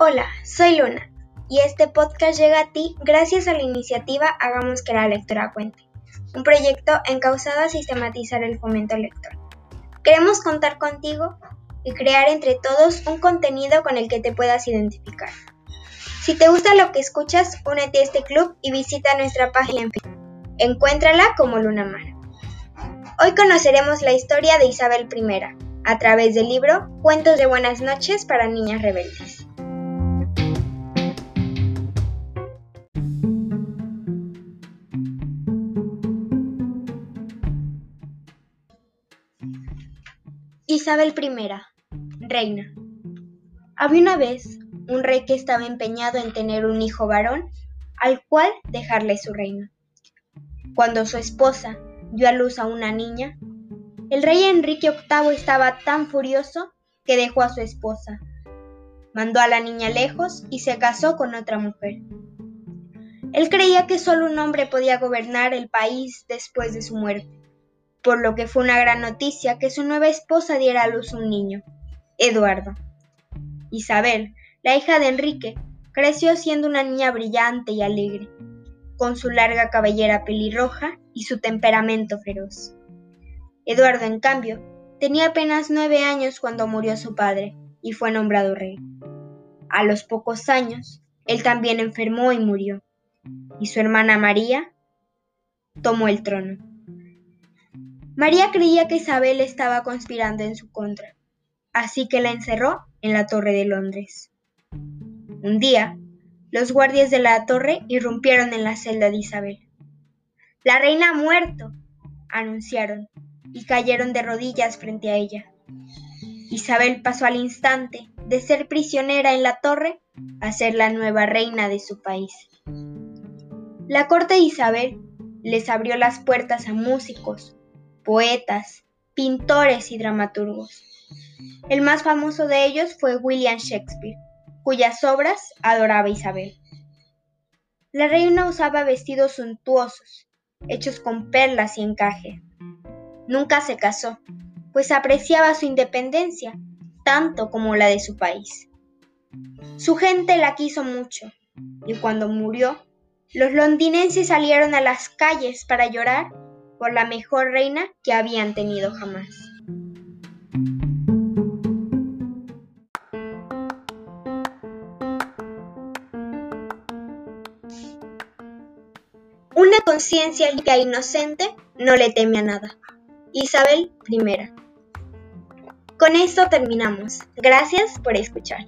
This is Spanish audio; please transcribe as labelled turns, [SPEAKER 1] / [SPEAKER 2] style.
[SPEAKER 1] Hola, soy Luna y este podcast llega a ti gracias a la iniciativa Hagamos que la lectura cuente, un proyecto encausado a sistematizar el fomento lector. Queremos contar contigo y crear entre todos un contenido con el que te puedas identificar. Si te gusta lo que escuchas, únete a este club y visita nuestra página en Facebook. Encuéntrala como Luna Mar. Hoy conoceremos la historia de Isabel I, a través del libro Cuentos de Buenas noches para Niñas Rebeldes. Isabel I, reina. Había una vez un rey que estaba empeñado en tener un hijo varón al cual dejarle su reino. Cuando su esposa dio a luz a una niña, el rey Enrique VIII estaba tan furioso que dejó a su esposa, mandó a la niña lejos y se casó con otra mujer. Él creía que solo un hombre podía gobernar el país después de su muerte por lo que fue una gran noticia que su nueva esposa diera a luz un niño, Eduardo. Isabel, la hija de Enrique, creció siendo una niña brillante y alegre, con su larga cabellera pelirroja y su temperamento feroz. Eduardo, en cambio, tenía apenas nueve años cuando murió su padre y fue nombrado rey. A los pocos años, él también enfermó y murió, y su hermana María tomó el trono. María creía que Isabel estaba conspirando en su contra, así que la encerró en la Torre de Londres. Un día, los guardias de la torre irrumpieron en la celda de Isabel. La reina ha muerto, anunciaron, y cayeron de rodillas frente a ella. Isabel pasó al instante de ser prisionera en la torre a ser la nueva reina de su país. La corte de Isabel les abrió las puertas a músicos, poetas, pintores y dramaturgos. El más famoso de ellos fue William Shakespeare, cuyas obras adoraba Isabel. La reina usaba vestidos suntuosos, hechos con perlas y encaje. Nunca se casó, pues apreciaba su independencia tanto como la de su país. Su gente la quiso mucho, y cuando murió, los londinenses salieron a las calles para llorar por la mejor reina que habían tenido jamás. Una conciencia limpia e inocente no le teme a nada. Isabel I. Con esto terminamos. Gracias por escuchar.